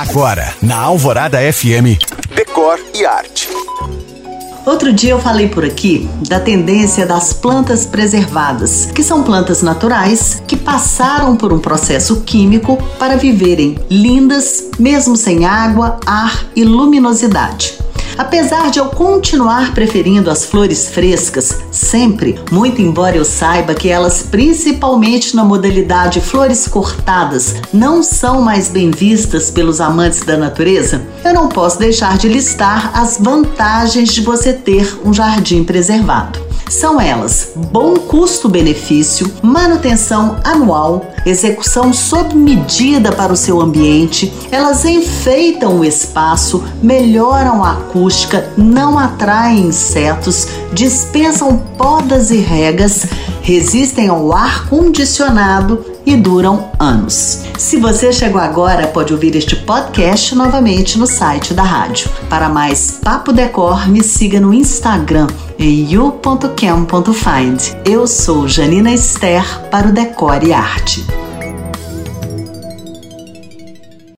Agora, na Alvorada FM, Decor e Arte. Outro dia eu falei por aqui da tendência das plantas preservadas, que são plantas naturais que passaram por um processo químico para viverem lindas, mesmo sem água, ar e luminosidade. Apesar de eu continuar preferindo as flores frescas, sempre, muito embora eu saiba que elas, principalmente na modalidade flores cortadas, não são mais bem vistas pelos amantes da natureza, eu não posso deixar de listar as vantagens de você ter um jardim preservado. São elas: bom custo-benefício, manutenção anual, execução sob medida para o seu ambiente. Elas enfeitam o espaço, melhoram a acústica, não atraem insetos, dispensam podas e regas, resistem ao ar condicionado e duram anos. Se você chegou agora, pode ouvir este podcast novamente no site da rádio. Para mais Papo Decor, me siga no Instagram em you.cam.find. Eu sou Janina Esther para o Decor e Arte.